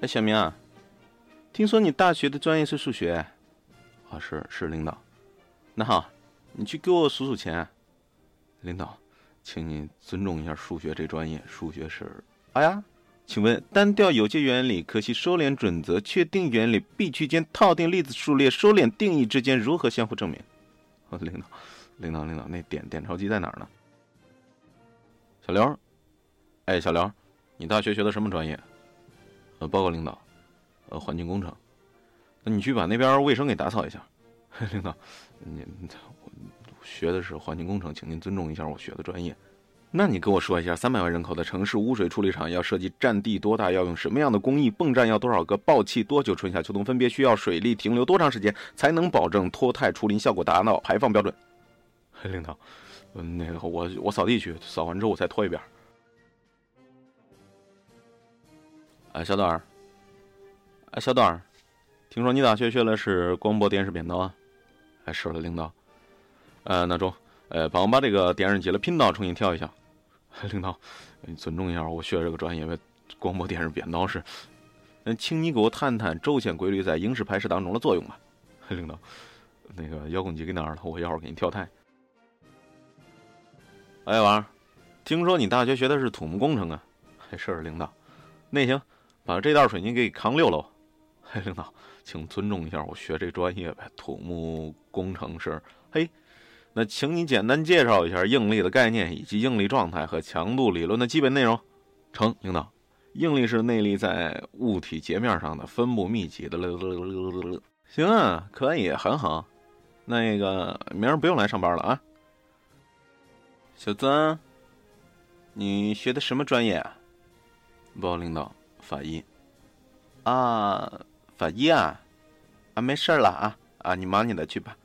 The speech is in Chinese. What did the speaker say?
哎，小明啊，听说你大学的专业是数学？啊，是是，领导。那好，你去给我数数钱。领导，请你尊重一下数学这专业，数学是……哎呀，请问单调有界原理、可系收敛准则、确定原理、闭区间、套定粒子数列、收敛定义之间如何相互证明？啊，领导，领导，领导，那点点钞机在哪儿呢？小刘，哎，小刘，你大学学的什么专业？呃，报告领导，呃，环境工程。那你去把那边卫生给打扫一下。领导，您学的是环境工程，请您尊重一下我学的专业。那你跟我说一下，三百万人口的城市污水处理厂要设计占地多大，要用什么样的工艺，泵站要多少个，爆气多久，春夏秋冬分别需要水力停留多长时间，才能保证脱碳除磷效果达到排放标准？领导，嗯，那个我我扫地去，扫完之后我再拖一遍。哎，小段儿，哎，小段儿，听说你大学学的是广播电视编导啊？哎，是了，领导。呃，那中，呃，帮我把这个电视机的频道重新调一下。领导，你尊重一下，我学这个专业，广播电视编导是。嗯，请你给我谈谈轴线规律在影视拍摄当中的作用吧。领导，那个遥控器给哪儿了？我一会儿给你调台。哎，王，听说你大学学的是土木工程啊？是，领导。那行，把这袋水泥给扛六楼。嘿，领导，请尊重一下我学这专业呗，土木工程师。嘿，那请你简单介绍一下应力的概念以及应力状态和强度理论的基本内容。成，领导。应力是内力在物体截面上的分布密集的。行啊，可以，很好。那个明儿不用来上班了啊。小曾，你学的什么专业啊？报告领导，法医。啊，法医啊，啊，没事了啊，啊，你忙你的去吧。